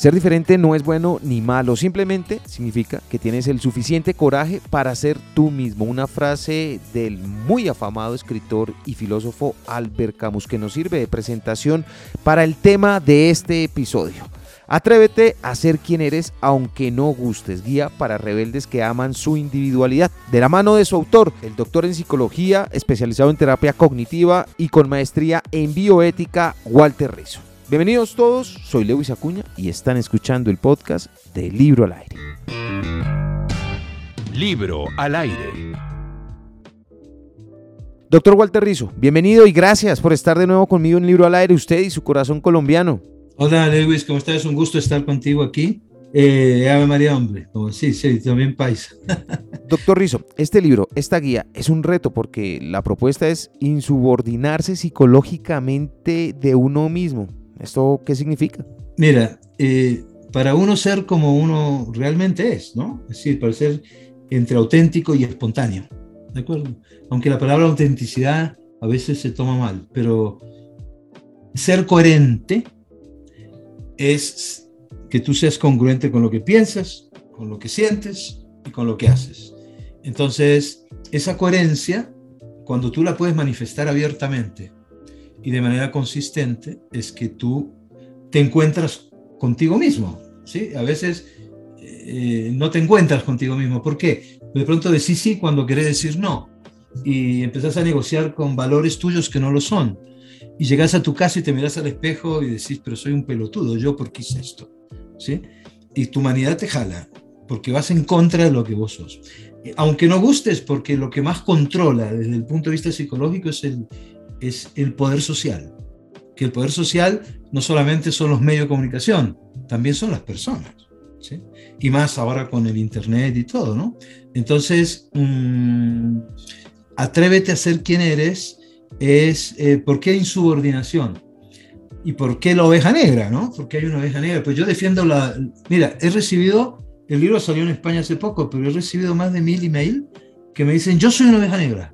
Ser diferente no es bueno ni malo, simplemente significa que tienes el suficiente coraje para ser tú mismo. Una frase del muy afamado escritor y filósofo Albert Camus que nos sirve de presentación para el tema de este episodio. Atrévete a ser quien eres aunque no gustes. Guía para rebeldes que aman su individualidad. De la mano de su autor, el doctor en psicología, especializado en terapia cognitiva y con maestría en bioética, Walter Rizzo. Bienvenidos todos, soy Lewis Acuña y están escuchando el podcast de Libro al Aire. Libro al Aire. Doctor Walter Rizzo, bienvenido y gracias por estar de nuevo conmigo en Libro al Aire, usted y su corazón colombiano. Hola Lewis, ¿cómo estás? Es un gusto estar contigo aquí. Eh, Ave María, hombre. sí, sí, también paisa. Doctor Rizzo, este libro, esta guía, es un reto porque la propuesta es insubordinarse psicológicamente de uno mismo. ¿Esto qué significa? Mira, eh, para uno ser como uno realmente es, ¿no? Es decir, para ser entre auténtico y espontáneo, ¿de acuerdo? Aunque la palabra autenticidad a veces se toma mal, pero ser coherente es que tú seas congruente con lo que piensas, con lo que sientes y con lo que haces. Entonces, esa coherencia, cuando tú la puedes manifestar abiertamente, y de manera consistente es que tú te encuentras contigo mismo. ¿sí? A veces eh, no te encuentras contigo mismo. ¿Por qué? De pronto decís sí cuando querés decir no. Y empezás a negociar con valores tuyos que no lo son. Y llegas a tu casa y te miras al espejo y decís, pero soy un pelotudo, ¿yo por qué hice esto? ¿Sí? Y tu humanidad te jala, porque vas en contra de lo que vos sos. Aunque no gustes, porque lo que más controla desde el punto de vista psicológico es el, es el poder social. Que el poder social no solamente son los medios de comunicación, también son las personas. ¿sí? Y más ahora con el Internet y todo, ¿no? Entonces, mm, atrévete a ser quien eres, es, eh, ¿por qué insubordinación? ¿Y por qué la oveja negra, no? Porque hay una oveja negra. Pues yo defiendo la... Mira, he recibido, el libro salió en España hace poco, pero he recibido más de mil emails que me dicen, yo soy una oveja negra.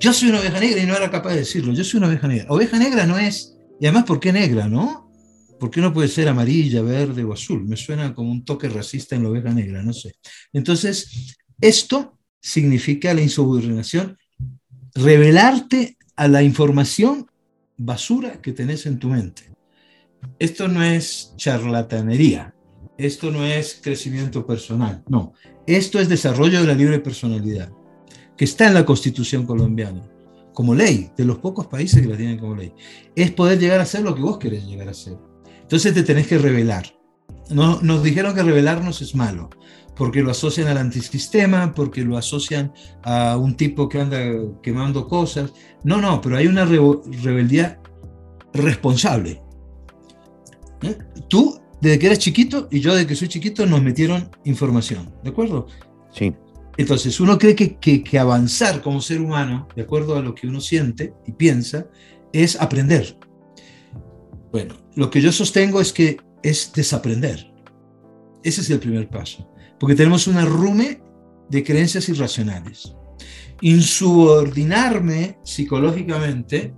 Yo soy una oveja negra y no era capaz de decirlo. Yo soy una oveja negra. Oveja negra no es, y además, ¿por qué negra, no? ¿Por qué no puede ser amarilla, verde o azul? Me suena como un toque racista en la oveja negra, no sé. Entonces, esto significa la insubordinación, revelarte a la información basura que tenés en tu mente. Esto no es charlatanería, esto no es crecimiento personal, no. Esto es desarrollo de la libre personalidad que está en la constitución colombiana, como ley, de los pocos países que la tienen como ley, es poder llegar a ser lo que vos querés llegar a ser. Entonces te tenés que revelar. No, nos dijeron que revelarnos es malo, porque lo asocian al antisistema, porque lo asocian a un tipo que anda quemando cosas. No, no, pero hay una rebeldía responsable. ¿Eh? Tú, desde que eres chiquito, y yo desde que soy chiquito, nos metieron información, ¿de acuerdo? Sí. Entonces, uno cree que, que, avanzar como ser humano, de acuerdo a lo que uno siente y piensa, es aprender. Bueno, lo que yo sostengo es que es desaprender. Ese es el primer paso, porque tenemos una rume de creencias irracionales. Insubordinarme psicológicamente,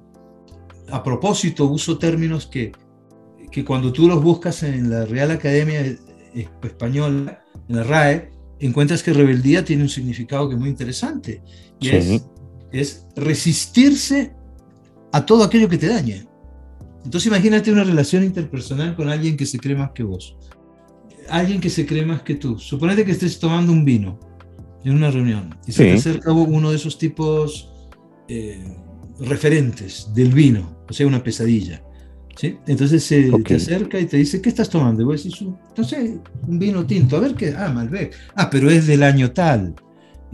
a propósito, uso términos que, que cuando tú los buscas en la Real Academia Española, en la RAE, encuentras que rebeldía tiene un significado que es muy interesante. Y es, resistirse a todo aquello que te dañe. Entonces imagínate una relación interpersonal con alguien que se cree más que vos. Alguien que se cree más que tú. Suponete que estés tomando un vino en una reunión y se te acerca uno de esos tipos eh, referentes del vino, o sea, una pesadilla. Entonces se te acerca y te dice, ¿qué estás tomando? Y vos decís, no sé, un vino tinto. A ver qué, ah, Malbec. Ah, pero es del año tal.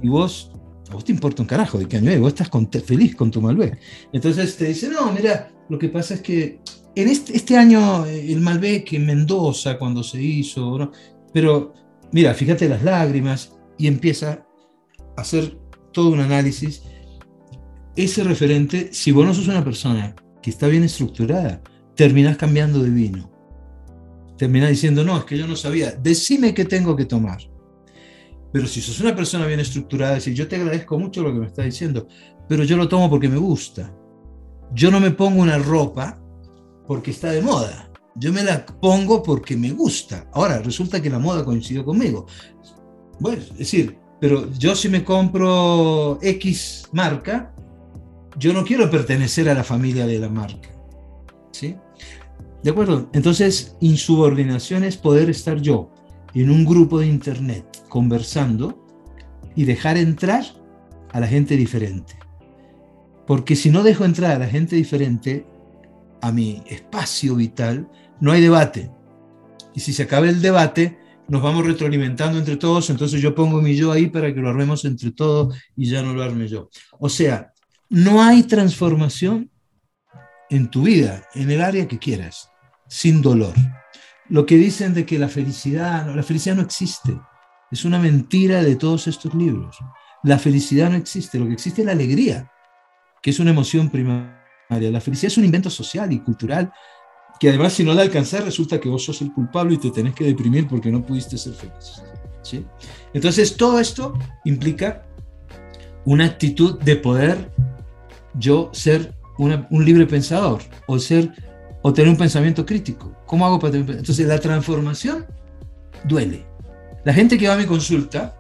Y vos, a vos te importa un carajo de qué año es, vos estás feliz con tu Malbec. Entonces te dice, no, mira, lo que pasa es que en este, este año eh, el Malbec en Mendoza, cuando se hizo, ¿no? pero mira, fíjate las lágrimas y empieza a hacer todo un análisis. Ese referente, si vos no sos una persona que está bien estructurada, terminás cambiando de vino. Terminás diciendo, no, es que yo no sabía, decime qué tengo que tomar. Pero si sos una persona bien estructurada, decir, yo te agradezco mucho lo que me estás diciendo, pero yo lo tomo porque me gusta. Yo no me pongo una ropa porque está de moda. yo me la pongo porque me gusta. Ahora, resulta que la moda coincidió conmigo. Bueno, es decir, pero yo si me compro X marca, yo no quiero pertenecer a la familia de la marca. ¿Sí? ¿De acuerdo? Entonces, insubordinación es poder estar yo en un grupo de internet conversando y dejar entrar a la gente diferente. Porque si no dejo entrar a la gente diferente a mi espacio vital, no hay debate. Y si se acaba el debate, nos vamos retroalimentando entre todos, entonces yo pongo mi yo ahí para que lo armemos entre todos y ya no lo arme yo. O sea, no hay transformación en tu vida, en el área que quieras, sin dolor. Lo que dicen de que la felicidad, la felicidad no existe, es una mentira de todos estos libros. La felicidad no existe, lo que existe es la alegría, que es una emoción primaria. La felicidad es un invento social y cultural que además si no la alcanzas resulta que vos sos el culpable y te tenés que deprimir porque no pudiste ser feliz. Entonces todo esto implica una actitud de poder yo ser un libre pensador o ser o tener un pensamiento crítico. ¿Cómo hago para tener Entonces la transformación duele. La gente que va a mi consulta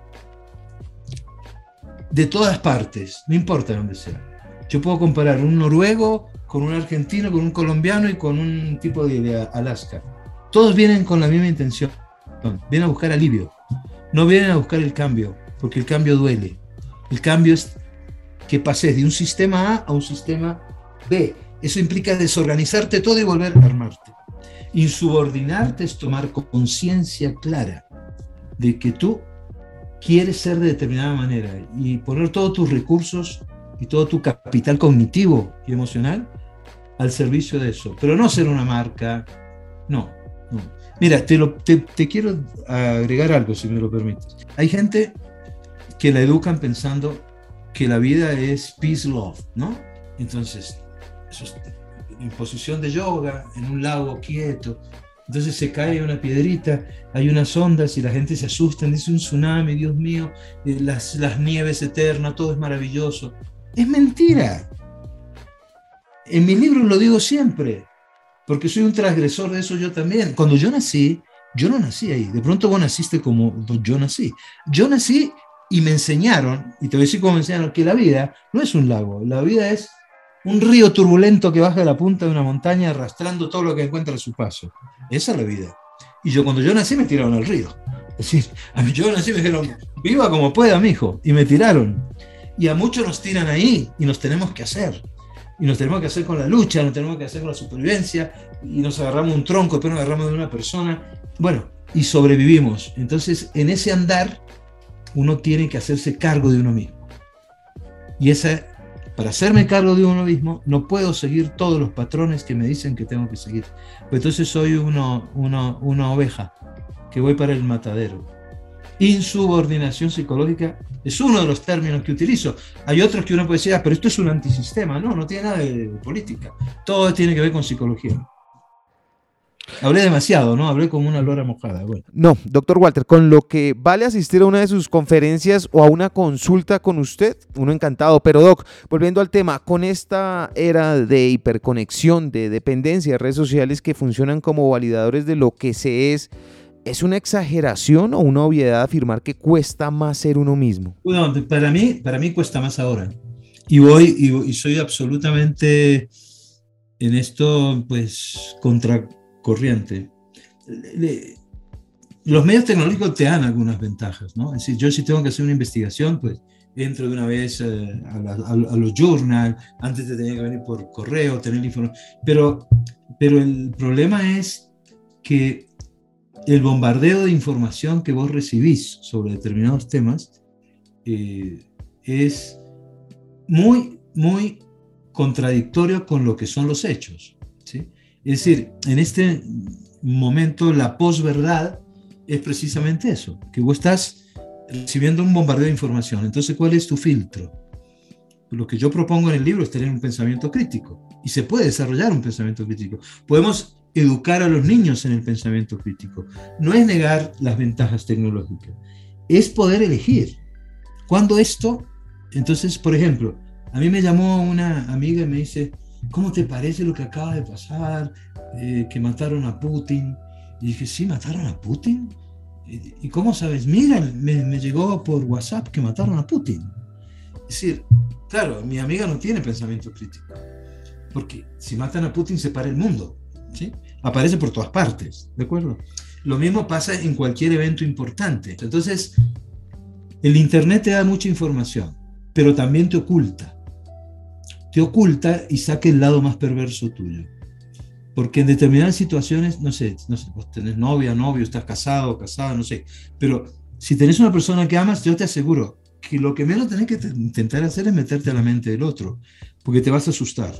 de todas partes, no importa dónde sea. Yo puedo comparar un noruego con un argentino, con un colombiano y con un tipo de, Alaska. Todos vienen con la misma intención. Vienen a buscar alivio. No vienen a buscar el cambio, porque el cambio duele. El cambio es que pases de un sistema A a un sistema B. Eso implica desorganizarte todo y volver a armarte. Insubordinarte es tomar conciencia clara de que tú quieres ser de determinada manera y poner todos tus recursos y todo tu capital cognitivo y emocional al servicio de eso, pero no ser una marca, no, no. Mira, te, lo, te, quiero agregar algo, si me lo permites. Hay gente que la educan pensando que la vida es peace love, ¿no? Entonces, en posición de yoga, en un lago quieto, entonces se cae una piedrita, hay unas ondas y la gente se asusta, dice un tsunami, Dios mío, eh, las, las nieves eternas, todo es maravilloso. Es mentira. En mi libro lo digo siempre, porque soy un transgresor de eso yo también. Cuando yo nací, yo no nací ahí. De pronto vos naciste como yo nací. Yo nací y me enseñaron, y te voy a decir cómo me enseñaron, que la vida no es un lago, la vida es un río turbulento que baja de la punta de una montaña arrastrando todo lo que encuentra a su paso. Esa es la vida. Y yo cuando yo nací me tiraron al río. Es decir, yo nací me dijeron, viva como pueda, mijo, y me tiraron. Y a muchos nos tiran ahí y nos tenemos que hacer y nos tenemos que hacer con la lucha, nos tenemos que hacer con la supervivencia, y nos agarramos un tronco, pero nos agarramos de una persona. Bueno, y sobrevivimos. Entonces, en ese andar, uno tiene que hacerse cargo de uno mismo. Y esa, para hacerme cargo de uno mismo, no puedo seguir todos los patrones que me dicen que tengo que seguir. Pues entonces soy uno, una oveja que voy para el matadero. Insubordinación psicológica es uno de los términos que utilizo. Hay otros que uno puede decir, ah, pero esto es un antisistema. No, no tiene nada de política. Todo tiene que ver con psicología. Hablé demasiado, ¿no? Hablé como una lora mojada. No, doctor Walter, con lo que vale asistir a una de sus conferencias o a una consulta con usted, uno encantado. Pero, doc, volviendo al tema, con esta era de hiperconexión, de dependencia de redes sociales que funcionan como validadores de lo que se es, ¿Es una exageración o una obviedad afirmar que cuesta más ser uno mismo? Bueno, para mí, para mí cuesta más ahora. Y voy y, soy absolutamente en esto, pues, contracorriente. Los medios tecnológicos te dan algunas ventajas, ¿no? Es decir, yo si tengo que hacer una investigación, pues entro de una vez eh, a, los journals, antes de tener que venir por correo, tener información. Pero, pero el problema es que el bombardeo de información que vos recibís sobre determinados temas eh, es muy, muy contradictorio con lo que son los hechos. Es decir, en este momento la posverdad es precisamente eso, que vos estás recibiendo un bombardeo de información. Entonces, ¿cuál es tu filtro? Lo que yo propongo en el libro es tener un pensamiento crítico y se puede desarrollar un pensamiento crítico. Podemos educar a los niños en el pensamiento crítico. No es negar las ventajas tecnológicas, es poder elegir. Cuando esto, entonces, por ejemplo, a mí me llamó una amiga y me dice, ¿cómo te parece lo que acaba de pasar? Eh, que mataron a Putin. Y dije, sí, mataron a Putin. ¿Y cómo sabes? Mira, me, me, llegó por WhatsApp que mataron a Putin. Es decir, claro, mi amiga no tiene pensamiento crítico. Porque si matan a Putin se para el mundo. ¿sí? Aparece por todas partes, ¿de acuerdo? Lo mismo pasa en cualquier evento importante. Entonces, el Internet te da mucha información, pero también te oculta. Te oculta y saca el lado más perverso tuyo. Porque en determinadas situaciones, no sé, no sé, vos tenés novia, novio, estás casado, casada, no sé, pero si tenés una persona que amas, yo te aseguro que lo que menos tenés que intentar hacer es meterte a la mente del otro, porque te vas a asustar.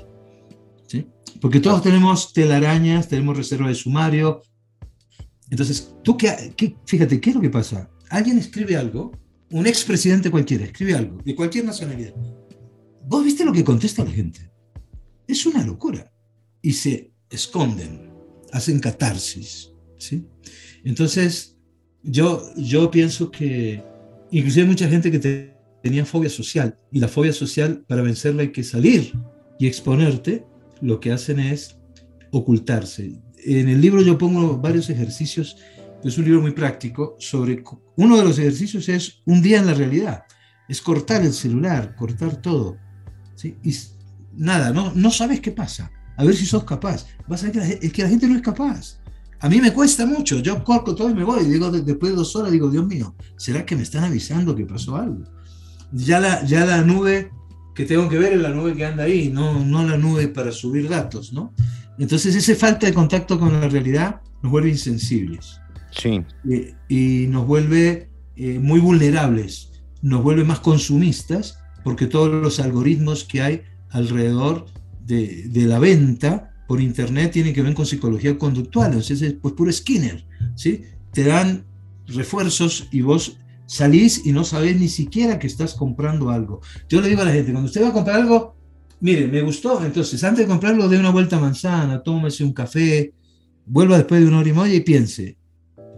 ¿sí? Porque todos tenemos telarañas, tenemos reserva de sumario. Entonces, tú qué, qué, fíjate, ¿qué es lo que pasa? Alguien escribe algo, un expresidente cualquiera escribe algo, de cualquier nacionalidad. ¿Vos viste lo que contesta la gente? Es una locura. Y se esconden, hacen catarsis. ¿sí? Entonces, yo, yo pienso que inclusive hay mucha gente que tenía fobia social y la fobia social para vencerla hay que salir y exponerte, lo que hacen es ocultarse. En el libro yo pongo varios ejercicios, es un libro muy práctico, sobre uno de los ejercicios es un día en la realidad, es cortar el celular, cortar todo. ¿Sí? Y nada, no, no sabes qué pasa a ver si sos capaz. Vas a ver que la, es que la gente no es capaz. A mí me cuesta mucho, yo corto todo y me voy, y digo, después de dos horas digo, Dios mío, ¿será que me están avisando que pasó algo? Ya la, ya la nube que tengo que ver es la nube que anda ahí, no, no la nube para subir datos, ¿no? Entonces esa falta de contacto con la realidad nos vuelve insensibles. Sí. Y, y nos vuelve eh, muy vulnerables, nos vuelve más consumistas, porque todos los algoritmos que hay alrededor de, de, la venta por internet tienen que ver con psicología conductual, entonces es pues puro Skinner, ¿sí? Te dan refuerzos y vos salís y no sabés ni siquiera que estás comprando algo. Yo le digo a la gente, cuando usted va a comprar algo, mire, me gustó, entonces antes de comprarlo dé una vuelta a manzana, tómese un café, vuelva después de una hora y media y piense,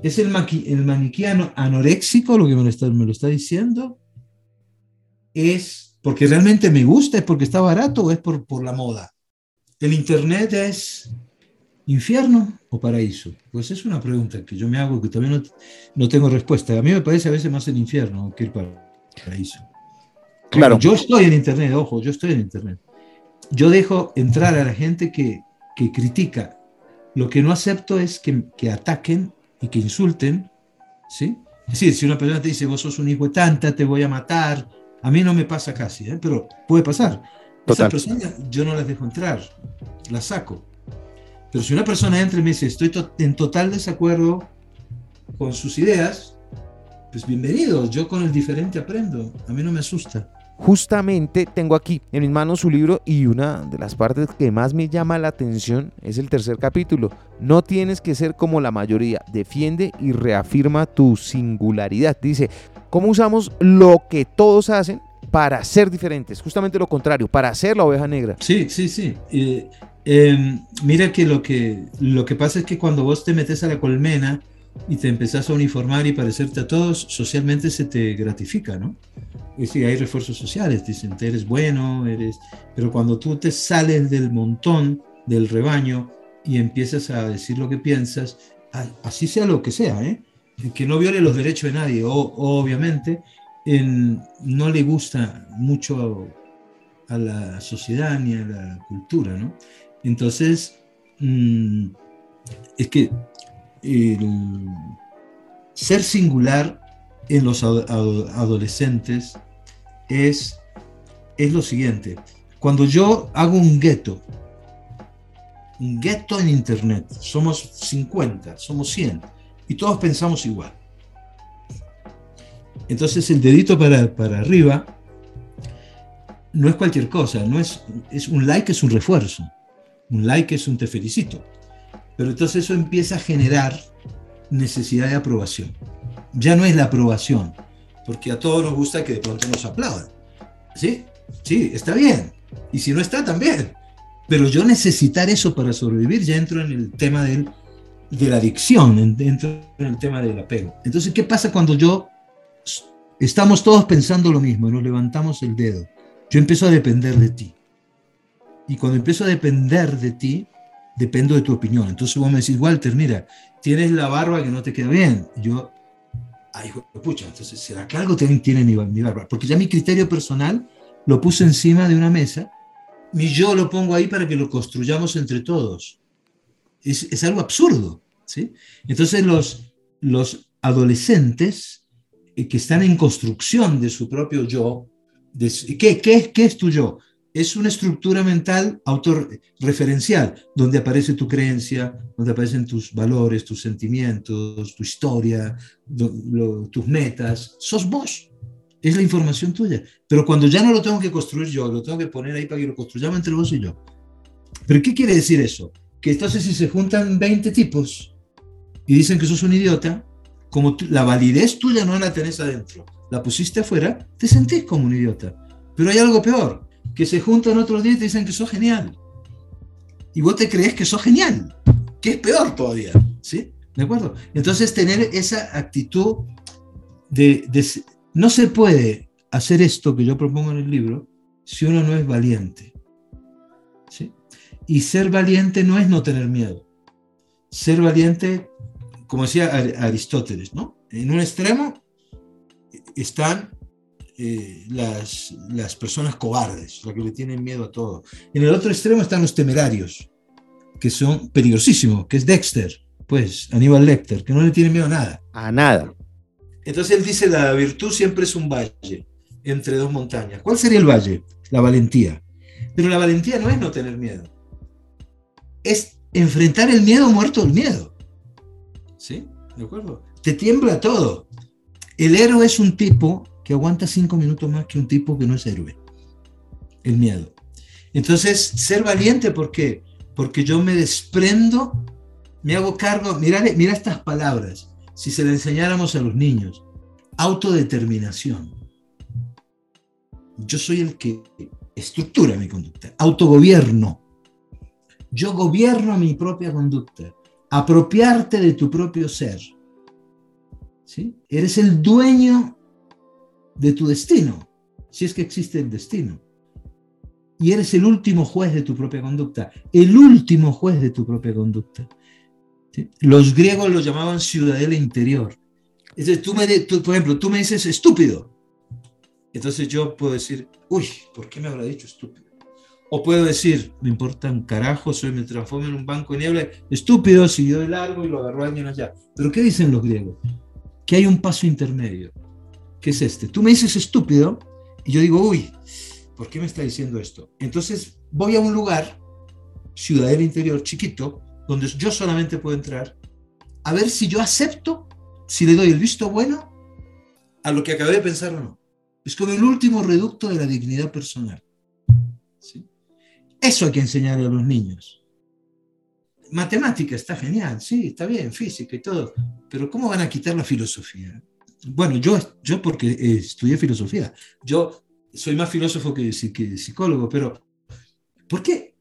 ¿es el, el anoréxico lo que me lo, está, me lo está diciendo? ¿Es porque realmente me gusta, es porque está barato o es por, por la moda. ¿El Internet es infierno o paraíso? Pues es una pregunta que yo me hago que todavía no, no tengo respuesta. A mí me parece a veces más el infierno que el paraíso. Claro. Yo estoy en Internet, ojo, yo estoy en Internet. Yo dejo entrar a la gente que, que critica. Lo que no acepto es que, que ataquen y que insulten, ¿sí? Es decir, si una persona te dice, vos sos un hijo de tanta, te voy a matar, a mí no me pasa casi, ¿eh? pero puede pasar. Esa persona yo no las dejo entrar, las saco. Pero si una persona entra y me dice, estoy to en total desacuerdo con sus ideas, pues bienvenido, yo con el diferente aprendo, a mí no me asusta. Justamente tengo aquí en mis manos su libro y una de las partes que más me llama la atención es el tercer capítulo. No tienes que ser como la mayoría, defiende y reafirma tu singularidad. Dice, ¿cómo usamos lo que todos hacen para ser diferentes? Justamente lo contrario, para ser la oveja negra. Sí, sí, sí. Eh, mira que lo, que lo que pasa es que cuando vos te metes a la colmena, y te empezás a uniformar y parecerte a todos, socialmente se te gratifica, ¿no? Es decir, hay refuerzos sociales, dicen, eres bueno, eres... Pero cuando tú te sales del montón, del rebaño, y empiezas a decir lo que piensas, así sea lo que sea, ¿eh? que no viole los derechos de nadie, o, obviamente, en, no le gusta mucho a la sociedad ni a la cultura. Entonces, mmm, es que ser singular en los adolescentes es, es lo siguiente. Cuando yo hago un gueto, un gueto en Internet, somos 50, somos 100, y todos pensamos igual. Entonces el dedito para, para arriba no es cualquier cosa, no es, es un like es un refuerzo, un like es un te felicito. Pero entonces eso empieza a generar necesidad de aprobación. Ya no es la aprobación, porque a todos nos gusta que de pronto nos aplaudan. ¿Sí? Sí, está bien. Y si no está, también. Pero yo necesitar eso para sobrevivir, ya entro en el tema del, de la adicción, entro en el tema del apego. Entonces, ¿qué pasa cuando yo estamos todos pensando lo mismo y nos levantamos el dedo? Yo empiezo a depender de ti. Y cuando empiezo a depender de ti, dependo de tu opinión. Entonces vos me decís, Walter, mira, tienes la barba que no te queda bien. Yo, ay, pucha, entonces, ¿será que algo tiene mi, mi barba? Porque ya mi criterio personal lo puse encima de una mesa y yo lo pongo ahí para que lo construyamos entre todos. Es, es algo absurdo. ¿sí? Entonces los, los adolescentes eh, que están en construcción de su propio yo, de, ¿qué, qué, ¿qué es tu yo? Es una estructura mental autorreferencial, donde aparece tu creencia, donde aparecen tus valores, tus sentimientos, tu historia, tus metas. Sos vos. Es la información tuya. Pero cuando ya no lo tengo que construir yo, lo tengo que poner ahí para que lo construyamos entre vos y yo. ¿Pero qué quiere decir eso? Que entonces si se juntan 20 tipos y dicen que sos un idiota, como la validez tuya no la tenés adentro, la pusiste afuera, te sentís como un idiota. Pero hay algo peor, que se juntan otros días y te dicen que sos genial. Y vos te crees que sos genial, que es peor todavía. ¿Sí? ¿De acuerdo? Entonces, tener esa actitud de, No se puede hacer esto que yo propongo en el libro si uno no es valiente. ¿Sí? Y ser valiente no es no tener miedo. Ser valiente, como decía Aristóteles, ¿no? En un extremo están eh, las, las personas cobardes, las que le tienen miedo a todo. En el otro extremo están los temerarios, que son peligrosísimos, que es Dexter, pues Aníbal Lecter, que no le tiene miedo a nada. A nada. Entonces él dice, la virtud siempre es un valle entre dos montañas. ¿Cuál sería el valle? La valentía. Pero la valentía no es no tener miedo. Es enfrentar el miedo muerto el miedo. ¿Sí? ¿De acuerdo? Te tiembla todo. El héroe es un tipo que aguanta cinco minutos más que un tipo que no es héroe. El miedo. Entonces, ser valiente, ¿por qué? Porque yo me desprendo, me hago cargo, mira, mira estas palabras, si se le enseñáramos a los niños, autodeterminación. Yo soy el que estructura mi conducta, autogobierno. Yo gobierno mi propia conducta, apropiarte de tu propio ser. ¿Sí? Eres el dueño de tu destino, si es que existe el destino. Y eres el último juez de tu propia conducta, el último juez de tu propia conducta. Los griegos lo llamaban ciudadela interior. Entonces, tú me, por ejemplo, tú me dices estúpido. Entonces yo puedo decir, uy, ¿por qué me habrá dicho estúpido? O puedo decir, me importa un carajo, soy, me transformo en un banco de niebla, estúpido, siguió de largo y lo agarró alguien allá. Pero ¿qué dicen los griegos? Que hay un paso intermedio que es este. Tú me dices estúpido y yo digo, uy, ¿por qué me está diciendo esto? Entonces voy a un lugar, ciudad del interior, chiquito, donde yo solamente puedo entrar, a ver si yo acepto, si le doy el visto bueno a lo que acabé de pensar o no. Es como el último reducto de la dignidad personal. Eso hay que enseñarle a los niños. Matemática está genial, sí, está bien, física y todo, pero ¿cómo van a quitar la filosofía? Bueno, yo, yo porque estudié filosofía, yo soy más filósofo que, que psicólogo, pero ¿por qué?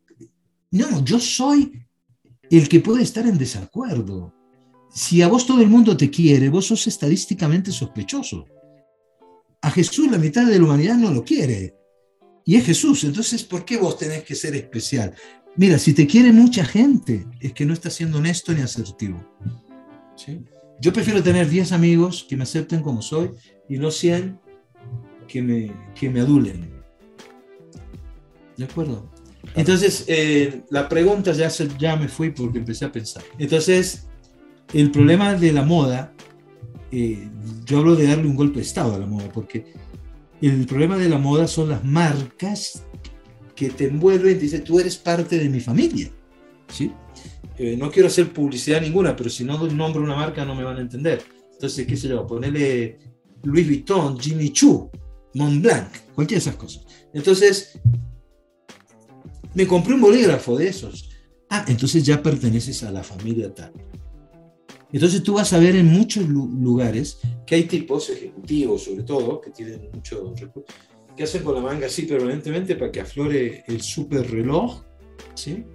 No, yo soy el que puede estar en desacuerdo. Si a vos todo el mundo te quiere, vos sos estadísticamente sospechoso. A Jesús la mitad de la humanidad no lo quiere. Y es Jesús, entonces ¿por qué vos tenés que ser especial? Mira, si te quiere mucha gente, es que no estás siendo honesto ni asertivo. ¿Sí? Yo prefiero tener 10 amigos que me acepten como soy y no 100 que me, que me adulen. ¿De acuerdo? Entonces, eh, la pregunta ya, ya me fui porque empecé a pensar. Entonces, el problema de la moda, eh, yo hablo de darle un golpe de estado a la moda, porque el problema de la moda son las marcas que te envuelven y dicen, tú eres parte de mi familia. ¿sí? Eh, no quiero hacer publicidad ninguna, pero si no nombro una marca no me van a entender. Entonces, qué sé yo, ponerle Louis Vuitton, Jimmy Choo, Montblanc, cualquiera de esas cosas. Entonces, me compré un bolígrafo de esos. Ah, entonces ya perteneces a la familia tal. Entonces tú vas a ver en muchos lugares que hay tipos ejecutivos, sobre todo, que tienen mucho que hacen con la manga así permanentemente para que aflore el super reloj, ¿sí?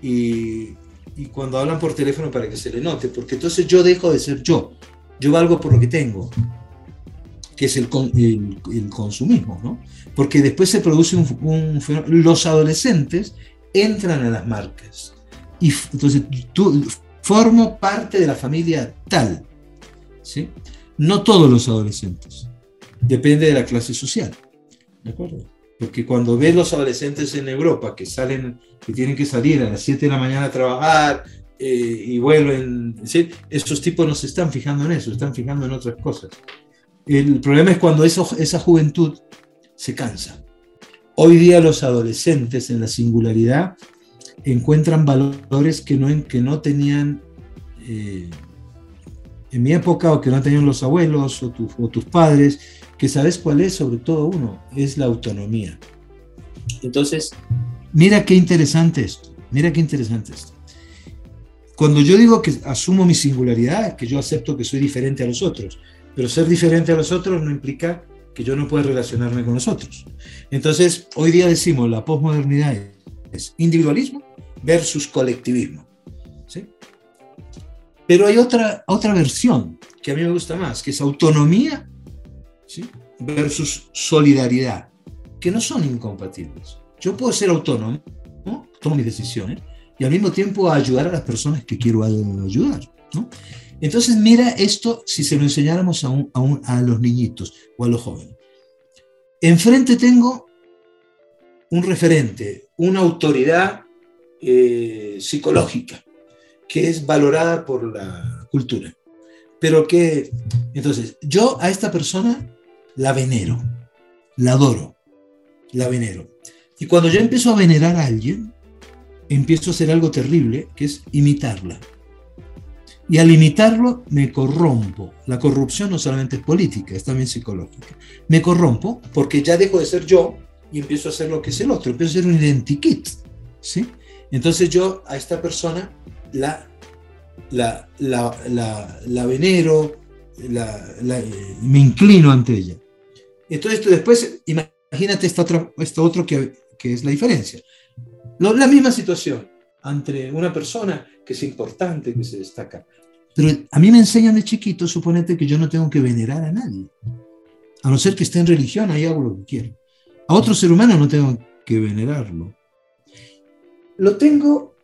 Y y cuando hablan por teléfono para que se le note, porque entonces yo dejo de ser yo, yo valgo por lo que tengo. que es el, el, consumismo, ¿no? Porque después se produce un, un, Los adolescentes entran a las marcas. Y entonces tú formo parte de la familia tal, ¿sí? No todos los adolescentes. Depende de la clase social. ¿De acuerdo? Porque cuando ves los adolescentes en Europa que salen, que tienen que salir a las 7 de la mañana a trabajar, eh, y vuelven. ¿sí? Esos tipos no se están fijando en eso, están fijando en otras cosas. El problema es cuando eso, esa juventud se cansa. Hoy día los adolescentes en la singularidad encuentran valores que no, que no tenían eh, en mi época o que no tenían los abuelos o, o tus padres, que sabes cuál es sobre todo uno, es la autonomía. Entonces, mira qué interesante esto, mira qué interesante esto. Cuando yo digo que asumo mi singularidad, que yo acepto que soy diferente a los otros, pero ser diferente a los otros no implica que yo no pueda relacionarme con los otros. Entonces, hoy día decimos, la posmodernidad es individualismo versus colectivismo. ¿sí? Pero hay otra, otra versión que a mí me gusta más, que es autonomía ¿sí? versus solidaridad, que no son incompatibles. Yo puedo ser autónomo, ¿no? tomo mis decisiones, y al mismo tiempo ayudar a las personas que quiero ayudar. ¿no? Entonces, mira esto si se lo enseñáramos a, a, los niñitos o a los jóvenes. Enfrente tengo un referente, una autoridad eh, psicológica que es valorada por la cultura. Pero que, entonces, yo a esta persona la venero, la adoro, la venero. Y cuando yo empiezo a venerar a alguien, empiezo a hacer algo terrible, que es imitarla. Y al imitarlo me corrompo. La corrupción no solamente es política, es también psicológica. Me corrompo porque ya dejo de ser yo y empiezo a hacer lo que es el otro, empiezo a ser un identikit. ¿sí? Entonces yo a esta persona la, la, la, venero, me inclino ante ella. Entonces después, imagínate esto otro, esto otro que, que es la diferencia la misma situación entre una persona que es importante, que se destaca. Pero a mí me enseñan de chiquito, suponete que yo no tengo que venerar a nadie. A no ser que esté en religión, ahí hago lo que quiero. A otro ser humano no tengo que venerarlo. Lo tengo,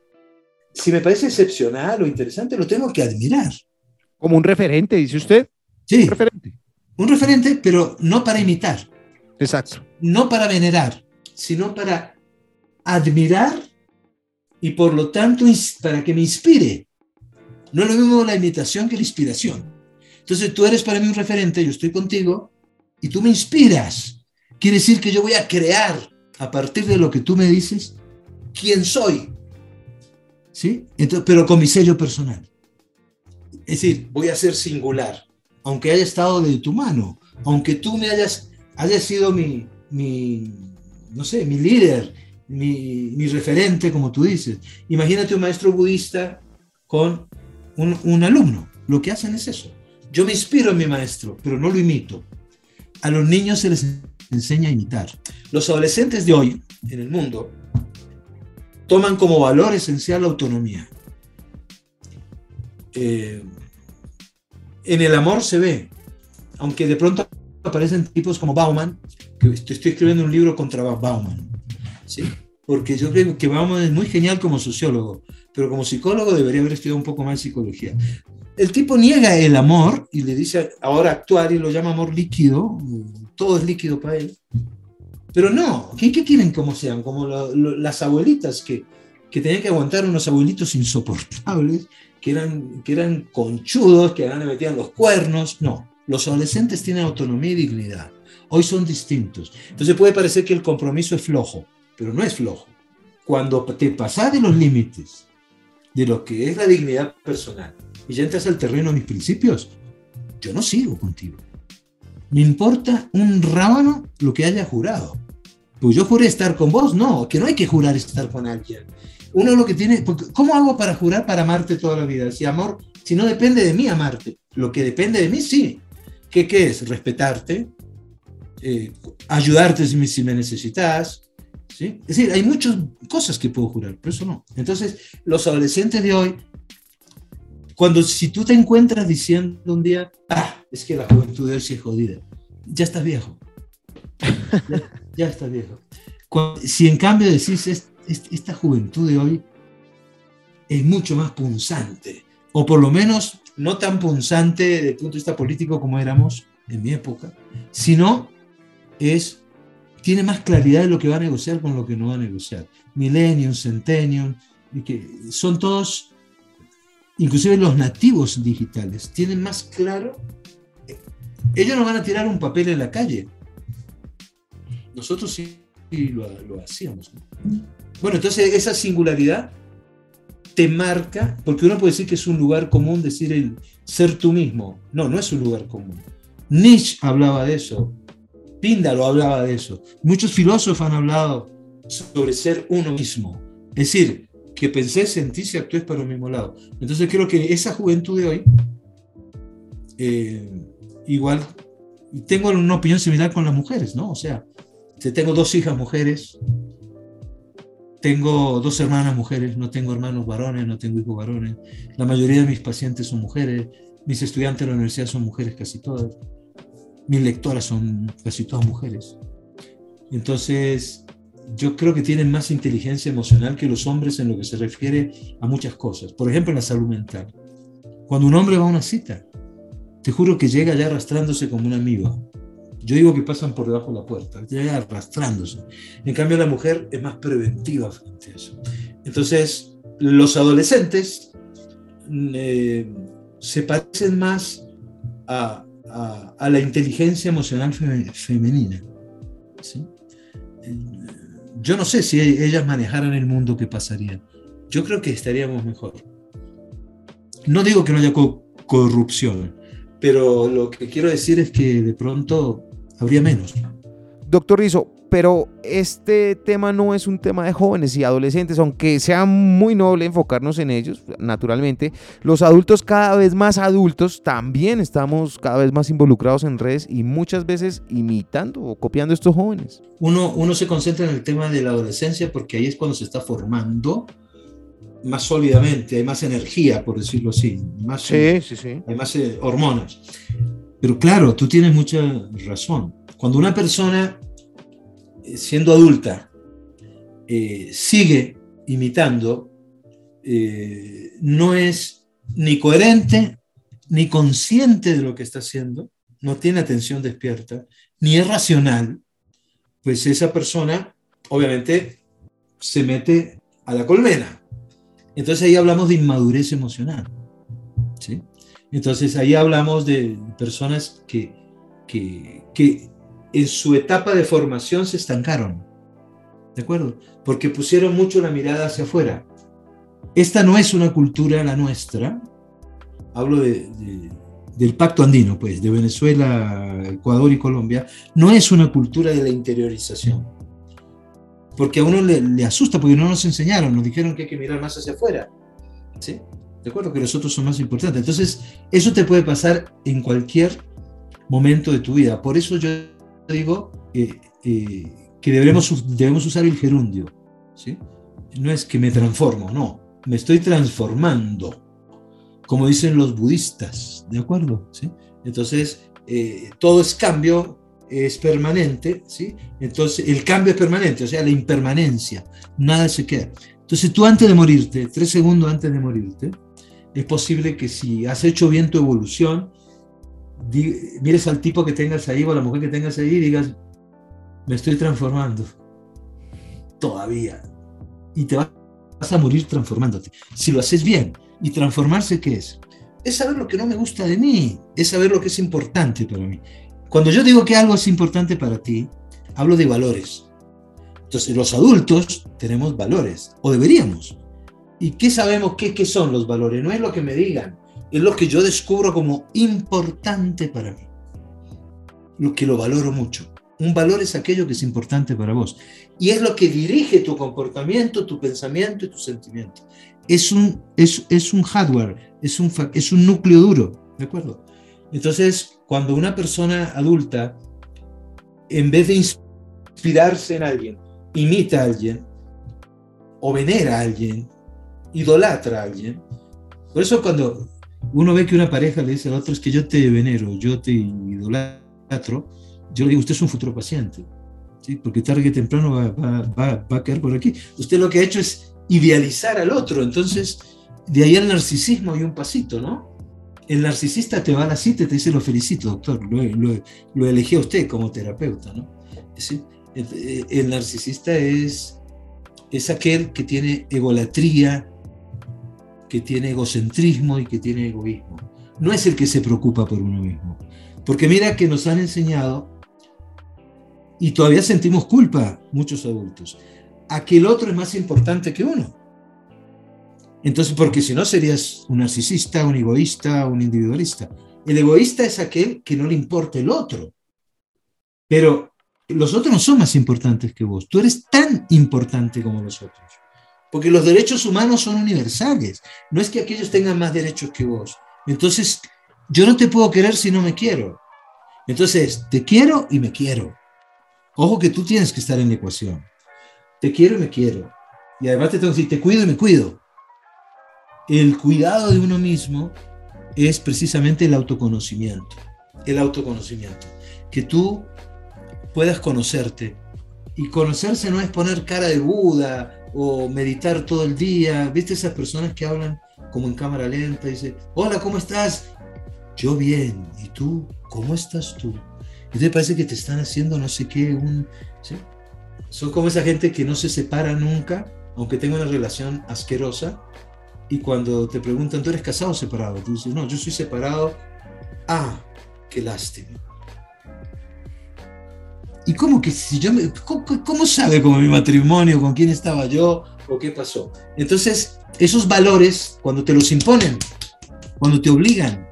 si me parece excepcional o interesante, lo tengo que admirar. Como un referente, dice usted. Sí. Un referente. Pero no para imitar. Exacto. No para venerar, sino para admirar y por lo tanto para que me inspire. No es lo mismo la imitación que la inspiración. Entonces tú eres para mí un referente, yo estoy contigo y tú me inspiras. Quiere decir que yo voy a crear a partir de lo que tú me dices quién soy. ¿Sí? Entonces, pero con mi sello personal. Es decir, voy a ser singular, aunque haya estado de tu mano, aunque tú me hayas, hayas sido mi, mi, no sé, mi líder, mi, referente, como tú dices. Imagínate un maestro budista con un, alumno. Lo que hacen es eso. Yo me inspiro en mi maestro, pero no lo imito. A los niños se les enseña a imitar. Los adolescentes de hoy, en el mundo, toman como valor esencial la autonomía. Eh, en el amor se ve, aunque de pronto aparecen tipos como Bauman, que estoy escribiendo un libro contra Bauman, ¿sí? Porque yo creo que Bauman es muy genial como sociólogo, pero como psicólogo debería haber estudiado un poco más psicología. El tipo niega el amor y le dice ahora actuar y lo llama amor líquido, todo es líquido para él. Pero no, ¿qué, qué quieren como sean? Como las abuelitas que, que tenían que aguantar unos abuelitos insoportables, que eran, que eran conchudos, que le metían los cuernos. No, los adolescentes tienen autonomía y dignidad. Hoy son distintos. Entonces puede parecer que el compromiso es flojo pero no es flojo. Cuando te pasas de los límites de lo que es la dignidad personal y ya entras al terreno de mis principios, yo no sigo contigo. Me importa un rábano lo que haya jurado. Pues yo juré estar con vos, no, que no hay que jurar estar con alguien. Uno lo que tiene, ¿cómo hago para jurar para amarte toda la vida? Si amor, si no depende de mí amarte, lo que depende de mí sí. ¿Qué, qué es? Respetarte, eh, ayudarte si me necesitas, es decir, hay muchas cosas que puedo jurar, pero eso no. Entonces, los adolescentes de hoy, cuando si tú te encuentras diciendo un día, ah, es que la juventud de hoy sí es jodida, ya estás viejo. ya, estás viejo. si en cambio decís, esta juventud de hoy es mucho más punzante, o por lo menos no tan punzante desde el punto de vista político como éramos en mi época, sino es, tiene más claridad de lo que va a negociar con lo que no va a negociar. Millennium, Centennium, y que son todos, inclusive los nativos digitales, tienen más claro, ellos no van a tirar un papel en la calle. Nosotros sí lo, lo hacíamos. Bueno, entonces esa singularidad te marca, porque uno puede decir que es un lugar común decir el ser tú mismo. No, no es un lugar común. Nietzsche hablaba de eso, Píndaro hablaba de eso. Muchos filósofos han hablado sobre ser uno mismo. Es decir, que pensé, sentís y actúes para el mismo lado. Entonces creo que esa juventud de hoy, eh, igual, tengo una opinión similar con las mujeres, ¿no? O sea, tengo dos hijas mujeres, tengo dos hermanas mujeres, no tengo hermanos varones, no tengo hijos varones. La mayoría de mis pacientes son mujeres, mis estudiantes de la universidad son mujeres casi todas, mis lectoras son casi todas mujeres. Entonces, yo creo que tienen más inteligencia emocional que los hombres en lo que se refiere a muchas cosas. Por ejemplo, en la salud mental. Cuando un hombre va a una cita, te juro que llega ya arrastrándose como un amigo. Yo digo que pasan por debajo de la puerta, llega arrastrándose. En cambio, la mujer es más preventiva frente a eso. Entonces, los adolescentes eh, se parecen más a, la inteligencia emocional femenina. Yo no sé si ellas manejaran el mundo, ¿qué pasaría? Yo creo que estaríamos mejor. No digo que no haya corrupción, pero lo que quiero decir es que de pronto habría menos. Doctor Rizo, pero este tema no es un tema de jóvenes y adolescentes, aunque sea muy noble enfocarnos en ellos, naturalmente, los adultos cada vez más adultos también estamos cada vez más involucrados en redes y muchas veces imitando o copiando a estos jóvenes. Uno, uno se concentra en el tema de la adolescencia porque ahí es cuando se está formando más sólidamente, hay más energía, por decirlo así, más, sí, sí, sí. hay más eh, hormonas. Pero claro, tú tienes mucha razón. Cuando una persona, eh, siendo adulta, eh, sigue imitando, eh, no es ni coherente ni consciente de lo que está haciendo, no tiene atención despierta, ni es racional, pues esa persona obviamente se mete a la colmena. Entonces ahí hablamos de inmadurez emocional. Entonces ahí hablamos de personas que, que, que en su etapa de formación se estancaron. ¿De acuerdo? Porque pusieron mucho la mirada hacia afuera. Esta no es una cultura la nuestra. Hablo de, del pacto andino, pues, de Venezuela, Ecuador y Colombia. No es una cultura de la interiorización. Porque a uno le, le asusta, porque no nos enseñaron, nos dijeron que hay que mirar más hacia afuera. ¿Sí? ¿De acuerdo? Que los otros son más importantes. Entonces, eso te puede pasar en cualquier momento de tu vida. Por eso yo digo eh, que debemos, debemos usar el gerundio. ¿sí? No es que me transformo, no. Me estoy transformando. Como dicen los budistas. ¿De acuerdo? ¿Sí? Entonces, eh, todo es cambio, es permanente. ¿sí? Entonces, el cambio es permanente, o sea, la impermanencia. Nada se queda. Entonces, tú antes de morirte, tres segundos antes de morirte, es posible que si has hecho bien tu evolución, mires al tipo que tengas ahí o a la mujer que tengas ahí y digas, me estoy transformando. Todavía. Y te vas a morir transformándote. Si lo haces bien. ¿Y transformarse qué es? Es saber lo que no me gusta de mí. Es saber lo que es importante para mí. Cuando yo digo que algo es importante para ti, hablo de valores. Entonces, los adultos tenemos valores, o deberíamos. ¿Y qué sabemos qué, qué son los valores? No es lo que me digan, es lo que yo descubro como importante para mí. Lo que lo valoro mucho. Un valor es aquello que es importante para vos. Y es lo que dirige tu comportamiento, tu pensamiento y tu sentimiento. Es un, es, es un hardware, es un, es un núcleo duro, ¿de acuerdo? Entonces, cuando una persona adulta, en vez de inspirarse en alguien, imita a alguien, o venera a alguien, idolatra a alguien. Por eso cuando uno ve que una pareja le dice al otro es que yo te venero, yo te idolatro, yo le digo, usted es un futuro paciente, ¿sí? porque tarde que temprano va, va, va, a caer por aquí. Usted lo que ha hecho es idealizar al otro, entonces de ahí al narcisismo hay un pasito, ¿no? El narcisista te va a la cita y te dice, lo felicito, doctor, lo, lo, lo elegí a usted como terapeuta, ¿no? el, el, narcisista es, es aquel que tiene egolatría, que tiene egocentrismo y que tiene egoísmo. No es el que se preocupa por uno mismo. Porque mira que nos han enseñado, y todavía sentimos culpa muchos adultos, a que el otro es más importante que uno. Entonces, porque si no serías un narcisista, un egoísta, un individualista. El egoísta es aquel que no le importa el otro. Pero los otros no son más importantes que vos. Tú eres tan importante como los otros. Porque los derechos humanos son universales. No es que aquellos tengan más derechos que vos. Entonces, yo no te puedo querer si no me quiero. Entonces, te quiero y me quiero. Ojo que tú tienes que estar en la ecuación. Te quiero y me quiero. Y además te tengo que decir, te cuido y me cuido. El cuidado de uno mismo es precisamente el autoconocimiento. El autoconocimiento. Que tú puedas conocerte. Y conocerse no es poner cara de Buda o meditar todo el día. ¿Viste esas personas que hablan como en cámara lenta? Dice, hola, ¿cómo estás? Yo bien. ¿Y tú? ¿Cómo estás tú? Y te parece que te están haciendo no sé qué, un... Son como esa gente que no se separa nunca, aunque tenga una relación asquerosa. Y cuando te preguntan, ¿tú eres casado o separado? Tú dices, no, yo soy separado. Ah, qué lástima. ¿Y cómo que si yo me, cómo, sabe cómo mi matrimonio, con quién estaba yo o qué pasó? Entonces, esos valores, cuando te los imponen, cuando te obligan,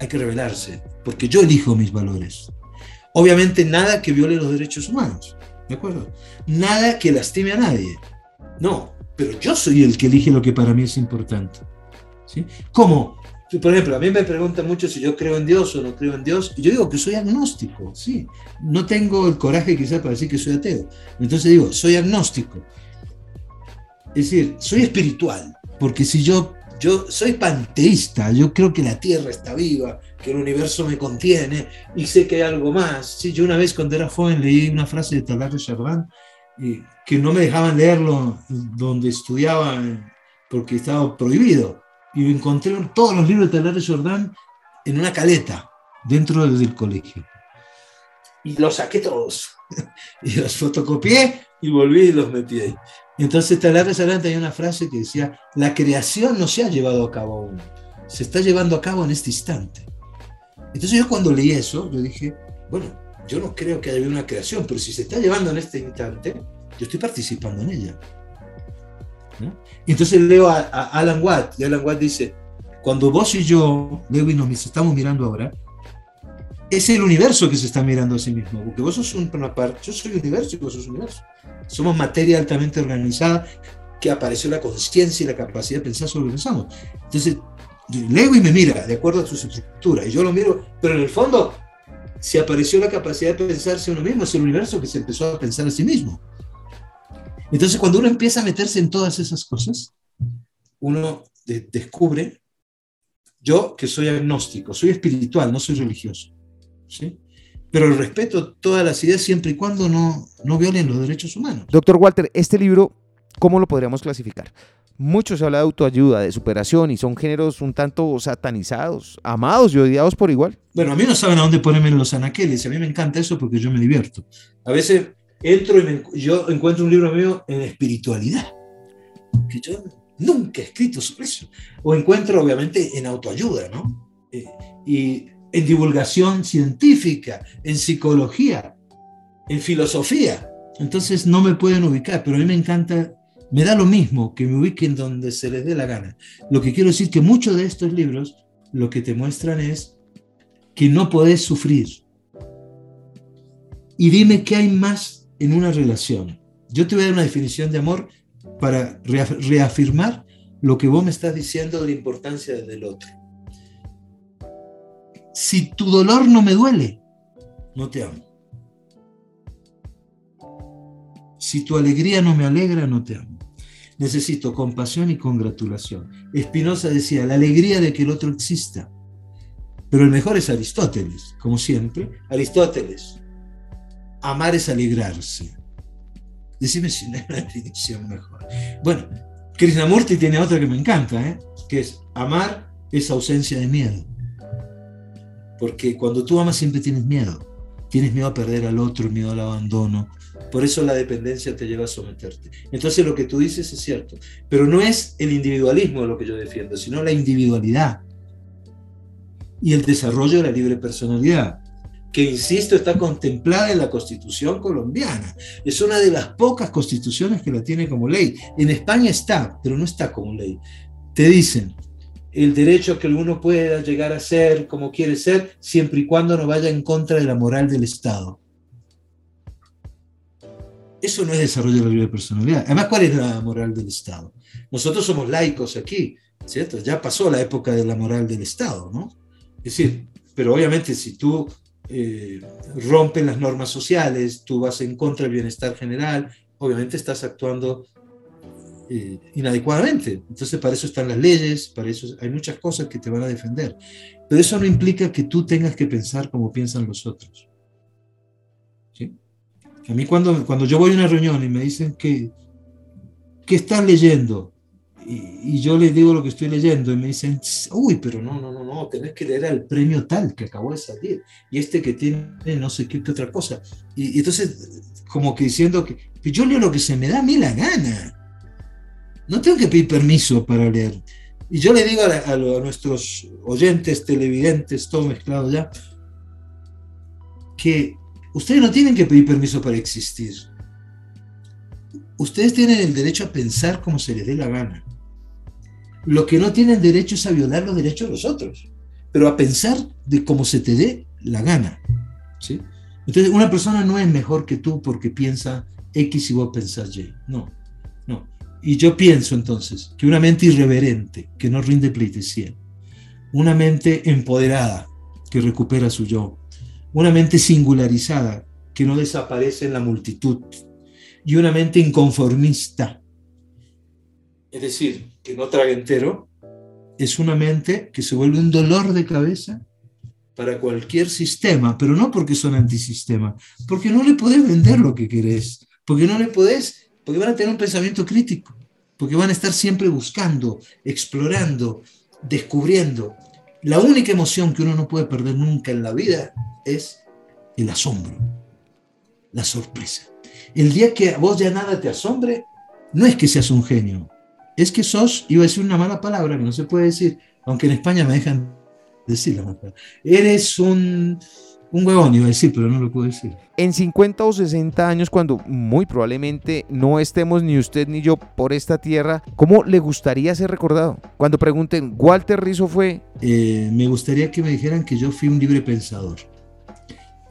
hay que revelarse, porque yo elijo mis valores. Obviamente nada que viole los derechos humanos, ¿de acuerdo? Nada que lastime a nadie. No, pero yo soy el que elige lo que para mí es importante. ¿sí? ¿Cómo? Por ejemplo, a mí me preguntan mucho si yo creo en Dios o no creo en Dios, y yo digo que soy agnóstico, sí. No tengo el coraje quizás para decir que soy ateo. Entonces digo, soy agnóstico. Es decir, soy espiritual, porque si yo, yo soy panteísta, yo creo que la Tierra está viva, que el universo me contiene y sé que hay algo más. Sí, yo una vez cuando era joven leí una frase de Talar de Chardin que no me dejaban leerlo donde estudiaba porque estaba prohibido y encontré todos los libros de Talar Jordán en una caleta dentro del colegio. Y los saqué todos. y los fotocopié y volví y los metí ahí. Entonces Talar Jordán tenía una frase que decía, la creación no se ha llevado a cabo aún, se está llevando a cabo en este instante. Entonces yo cuando leí eso, yo dije, bueno, yo no creo que haya una creación, pero si se está llevando en este instante, yo estoy participando en ella. Y entonces leo a, Alan Watt, y Alan Watt dice, cuando vos y yo, y nos estamos mirando ahora, es el universo que se está mirando a sí mismo, porque vos sos una parte, yo soy universo y vos sos universo. Somos materia altamente organizada que apareció la conciencia y la capacidad de pensar sobre lo que pensamos. Entonces, y me mira de acuerdo a sus estructuras, y yo lo miro, pero en el fondo, si apareció la capacidad de pensarse uno mismo, es el universo que se empezó a pensar a sí mismo. Entonces, cuando uno empieza a meterse en todas esas cosas, uno descubre, yo que soy agnóstico, soy espiritual, no soy religioso, ¿sí? pero respeto todas las ideas siempre y cuando no, no violen los derechos humanos. Doctor Walter, este libro, ¿cómo lo podríamos clasificar? Mucho se habla de autoayuda, de superación y son géneros un tanto satanizados, amados y odiados por igual. Bueno, a mí no saben a dónde ponerme los anaqueles, a mí me encanta eso porque yo me divierto. A veces entro y yo encuentro un libro mío en espiritualidad, que yo nunca he escrito sobre eso. O encuentro, obviamente, en autoayuda, ¿no? Eh, y en divulgación científica, en psicología, en filosofía. Entonces no me pueden ubicar, pero a mí me encanta, me da lo mismo que me ubiquen donde se les dé la gana. Lo que quiero decir que muchos de estos libros lo que te muestran es que no podés sufrir. Y dime qué hay más en una relación. Yo te voy a dar una definición de amor para reafirmar lo que vos me estás diciendo de la importancia del otro. Si tu dolor no me duele, no te amo. Si tu alegría no me alegra, no te amo. Necesito compasión y congratulación. Espinosa decía, la alegría de que el otro exista. Pero el mejor es Aristóteles, como siempre. Aristóteles, amar es alegrarse. Decime si no hay una definición mejor. Bueno, Krishnamurti tiene otra que me encanta, ¿eh? que es amar es ausencia de miedo. Porque cuando tú amas siempre tienes miedo. Tienes miedo a perder al otro, miedo al abandono. Por eso la dependencia te lleva a someterte. Entonces lo que tú dices es cierto. Pero no es el individualismo lo que yo defiendo, sino la individualidad y el desarrollo de la libre personalidad que, insisto, está contemplada en la Constitución colombiana. Es una de las pocas constituciones que la tiene como ley. En España está, pero no está como ley. Te dicen, el derecho a que uno pueda llegar a ser como quiere ser, siempre y cuando no vaya en contra de la moral del Estado. Eso no es desarrollo de la libre personalidad. Además, ¿cuál es la moral del Estado? Nosotros somos laicos aquí, ¿cierto? Ya pasó la época de la moral del Estado, ¿no? Es decir, pero obviamente si tú eh, rompen las normas sociales, tú vas en contra del bienestar general, obviamente estás actuando eh, inadecuadamente. Entonces para eso están las leyes, para eso hay muchas cosas que te van a defender. Pero eso no implica que tú tengas que pensar como piensan los otros. A mí cuando, cuando yo voy a una reunión y me dicen que, ¿qué estás leyendo? Y, yo les digo lo que estoy leyendo y me dicen, uy, pero no, no, no, no, tenés que leer el premio tal que acabó de salir y este que tiene no sé qué, otra cosa. Y, entonces, como que diciendo que, yo leo lo que se me da a mí la gana. No tengo que pedir permiso para leer. Y yo le digo a, a nuestros oyentes, televidentes, todo mezclado ya, que ustedes no tienen que pedir permiso para existir. Ustedes tienen el derecho a pensar como se les dé la gana. Lo que no tienen derecho es a violar los derechos de los otros, pero a pensar de cómo se te dé la gana. ¿sí? Entonces, una persona no es mejor que tú porque piensa X y vos pensás Y. No, no. Y yo pienso entonces que una mente irreverente, que no rinde pleitesía, una mente empoderada, que recupera su yo, una mente singularizada, que no desaparece en la multitud, y una mente inconformista, es decir, que no traga entero, es una mente que se vuelve un dolor de cabeza para cualquier sistema, pero no porque son antisistema, porque no le podés vender lo que querés, porque no le podés, porque van a tener un pensamiento crítico, porque van a estar siempre buscando, explorando, descubriendo. La única emoción que uno no puede perder nunca en la vida es el asombro, la sorpresa. El día que a vos ya nada te asombre, no es que seas un genio, es que sos, iba a decir una mala palabra que no se puede decir, aunque en España me dejan decir la mala palabra. Eres un, un huevón, iba a decir, pero no lo puedo decir. En 50 o 60 años, cuando muy probablemente no estemos ni usted ni yo por esta tierra, ¿cómo le gustaría ser recordado? Cuando pregunten, ¿Walter Rizzo fue? Eh, me gustaría que me dijeran que yo fui un libre pensador.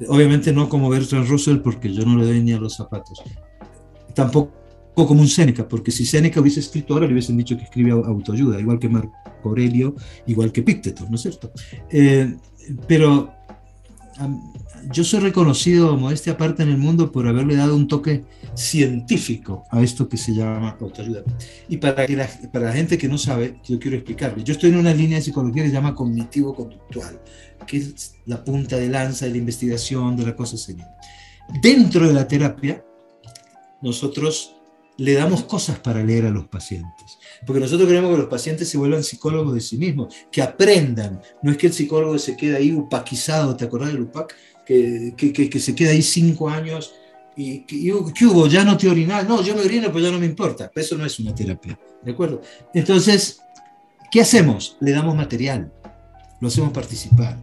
Obviamente no como Bertrand Russell, porque yo no le doy ni a los zapatos. Tampoco como un Séneca, porque si Séneca hubiese escrito ahora, le hubiesen dicho que escribe autoayuda, igual que Marco Aurelio, igual que Pícteto, ¿no es cierto? Eh, pero yo soy reconocido, modestia aparte, en el mundo por haberle dado un toque científico a esto que se llama autoayuda. Y para, que la, para la gente que no sabe, yo quiero explicarle. Yo estoy en una línea de psicología que se llama cognitivo-conductual, que es la punta de lanza de la investigación de la cosa seria. Dentro de la terapia, nosotros le damos cosas para leer a los pacientes. Porque nosotros queremos que los pacientes se vuelvan psicólogos de sí mismos, que aprendan. No es que el psicólogo se quede ahí upaquizado, ¿te acordás del UPAC? Que, que, que, se queda ahí cinco años y, ¿qué hubo? ¿Ya no te orinas? No, yo me orino, pues ya no me importa. Eso no es una terapia, ¿de acuerdo? Entonces, ¿qué hacemos? Le damos material, lo hacemos participar.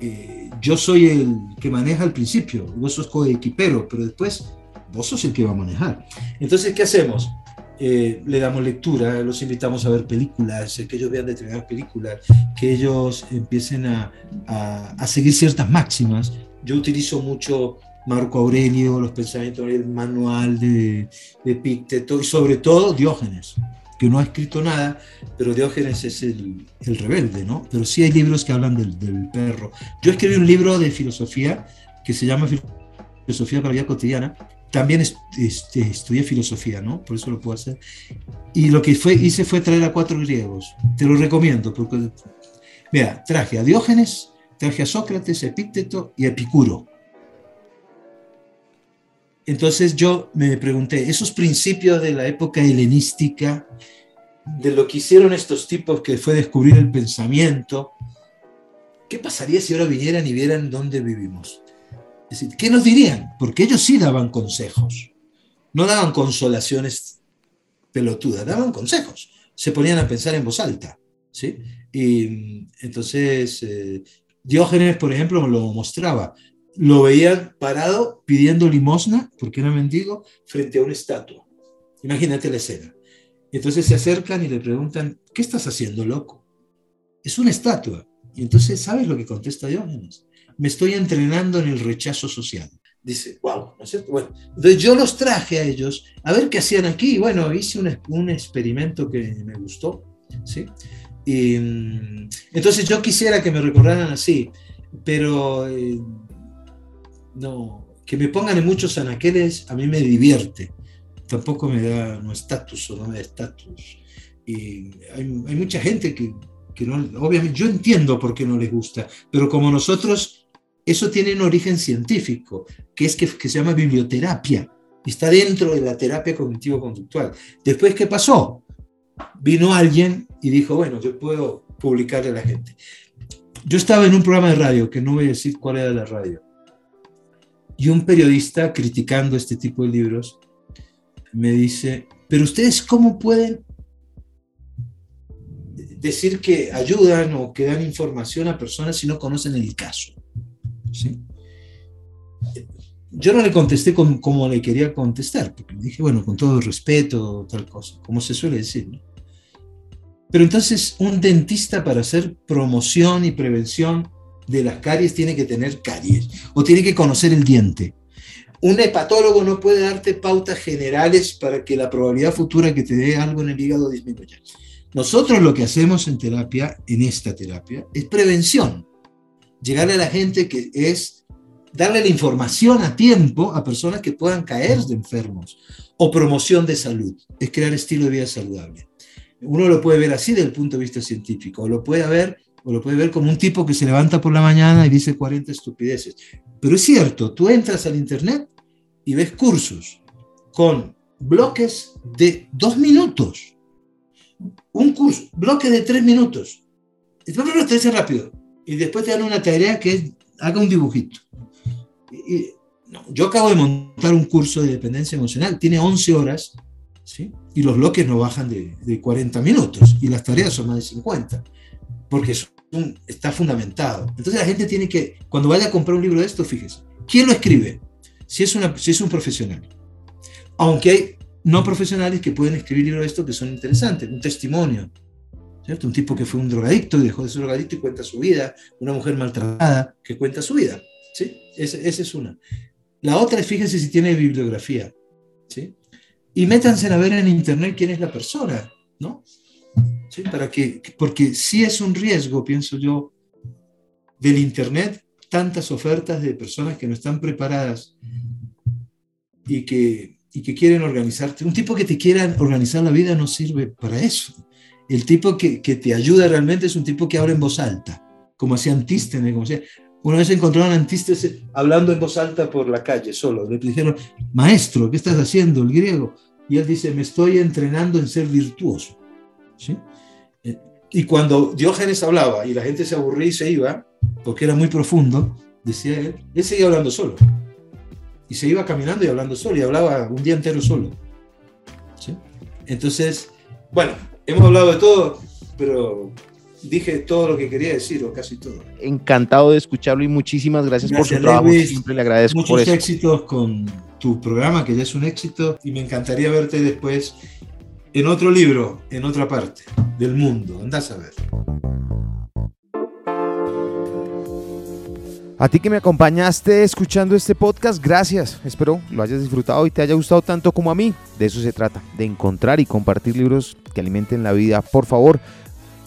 Eh, yo soy el que maneja al principio, vos sos coequipero, pero después vos sos el que va a manejar. Entonces, ¿qué hacemos? Eh, le damos lectura, los invitamos a ver películas, que ellos vean determinadas películas, que ellos empiecen a, a, seguir ciertas máximas. Yo utilizo mucho Marco Aurelio, los pensamientos del manual de, de Pícteto y sobre todo Diógenes, que no ha escrito nada, pero Diógenes es el, el rebelde, ¿no? Pero sí hay libros que hablan del, del, perro. Yo escribí un libro de filosofía que se llama Filosofía para la vida cotidiana, también este, estudié filosofía, ¿no? Por eso lo puedo hacer. Y lo que fue, hice fue traer a cuatro griegos. Te lo recomiendo, porque, mira, traje a Diógenes, traje a Sócrates, Epícteto y Epicuro. entonces yo me pregunté, esos principios de la época helenística, de lo que hicieron estos tipos que fue descubrir el pensamiento, ¿qué pasaría si ahora vinieran y vieran dónde vivimos? ¿Qué nos dirían? Porque ellos sí daban consejos, no daban consolaciones pelotudas, daban consejos, se ponían a pensar en voz alta, ¿sí? Y entonces eh, Diógenes, por ejemplo, lo mostraba, lo veían parado pidiendo limosna, porque era mendigo, frente a una estatua. Imagínate la escena. Entonces se acercan y le preguntan, ¿qué estás haciendo, loco? Es una estatua. Y entonces, ¿sabes lo que contesta Diógenes? Me estoy entrenando en el rechazo social. Dice, wow, ¿no es cierto? Bueno, entonces yo los traje a ellos a ver qué hacían aquí. Bueno, hice un, un experimento que me gustó, ¿sí? Y, mm, entonces yo quisiera que me recordaran así, pero eh, no, que me pongan en muchos anaqueles a mí me divierte. Tampoco me da no estatus o no me da estatus. Y hay, hay, mucha gente que, que no, obviamente, yo entiendo por qué no les gusta, pero como nosotros, eso tiene un origen científico, que es que, se llama biblioterapia. Está dentro de la terapia cognitivo-conductual. Después, ¿qué pasó? Vino alguien y dijo, bueno, yo puedo publicarle a la gente. Yo estaba en un programa de radio, que no voy a decir cuál era la radio, y un periodista criticando este tipo de libros me dice, pero ustedes cómo pueden decir que ayudan o que dan información a personas si no conocen el caso? ¿Sí? Yo no le contesté como, le quería contestar, porque le dije, bueno, con todo respeto, tal cosa, como se suele decir. ¿no? Pero entonces un dentista para hacer promoción y prevención de las caries tiene que tener caries o tiene que conocer el diente. Un hepatólogo no puede darte pautas generales para que la probabilidad futura que te dé algo en el hígado disminuya. Nosotros lo que hacemos en terapia, en esta terapia, es prevención. Llegarle a la gente que es darle la información a tiempo a personas que puedan caer de enfermos o promoción de salud, es crear estilo de vida saludable. Uno lo puede ver así desde el punto de vista científico, o lo puede ver o lo puede ver como un tipo que se levanta por la mañana y dice 40 estupideces. Pero es cierto, tú entras al Internet y ves cursos con bloques de dos minutos. Un curso, bloque de tres minutos. Te dice rápido. Y después te dan una tarea que es, haga un dibujito. Y, no, yo acabo de montar un curso de dependencia emocional, tiene 11 horas, ¿sí? y los bloques no bajan de, de 40 minutos, y las tareas son más de 50 porque está fundamentado. Entonces la gente tiene que, cuando vaya a comprar un libro de esto, fíjese, ¿quién lo escribe? Si es, una, si es un profesional. Aunque hay no profesionales que pueden escribir libros de esto que son interesantes, un testimonio, ¿cierto? Un tipo que fue un drogadicto y dejó de ser drogadicto y cuenta su vida, una mujer maltratada que cuenta su vida, ¿sí? Esa, es una. La otra es, fíjense si tiene bibliografía, ¿sí? Y métanse a ver en internet quién es la persona, ¿no? Para que, porque sí es un riesgo, pienso yo, del Internet, tantas ofertas de personas que no están preparadas y que, y que quieren organizarte. Un tipo que te quiera organizar la vida no sirve para eso. El tipo que, que te ayuda realmente es un tipo que habla en voz alta, como hacía Antístenes, como hacía, una vez encontraron a Antístenes hablando en voz alta por la calle, solo. Le dijeron, maestro, ¿qué estás haciendo? El griego. Y él dice, me estoy entrenando en ser virtuoso. ¿Sí? Y cuando Diógenes hablaba y la gente se aburría y se iba, porque era muy profundo, decía él, él seguía hablando solo. Y se iba caminando y hablando solo, y hablaba un día entero solo. ¿Sí? Entonces, bueno, hemos hablado de todo, pero dije todo lo que quería decir, o casi todo. Encantado de escucharlo y muchísimas gracias, por su trabajo. Siempre le agradezco muchos éxitos con tu programa, que ya es un éxito, y me encantaría verte después en otro libro, en otra parte del mundo. Andás a ver. A ti que me acompañaste escuchando este podcast, gracias. Espero lo hayas disfrutado y te haya gustado tanto como a mí. De eso se trata, de encontrar y compartir libros que alimenten la vida. Por favor,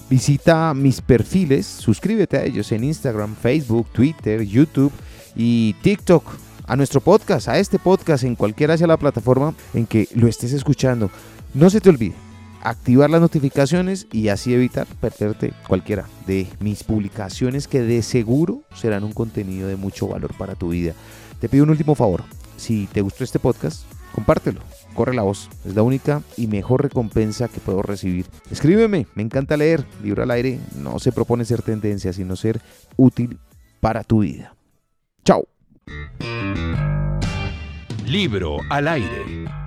visita mis perfiles, suscríbete a ellos en Instagram, Facebook, Twitter, YouTube y TikTok. A nuestro podcast, a este podcast, en cualquiera sea la plataforma en que lo estés escuchando. No se te olvide activar las notificaciones y así evitar perderte cualquiera de mis publicaciones que de seguro serán un contenido de mucho valor para tu vida. Te pido un último favor. si te gustó este podcast, compártelo. Corre la voz, es la única y mejor recompensa que puedo recibir. Escríbeme, me encanta leer. Libro al aire no se propone ser tendencia, sino ser útil para tu vida. Chao. Libro al aire.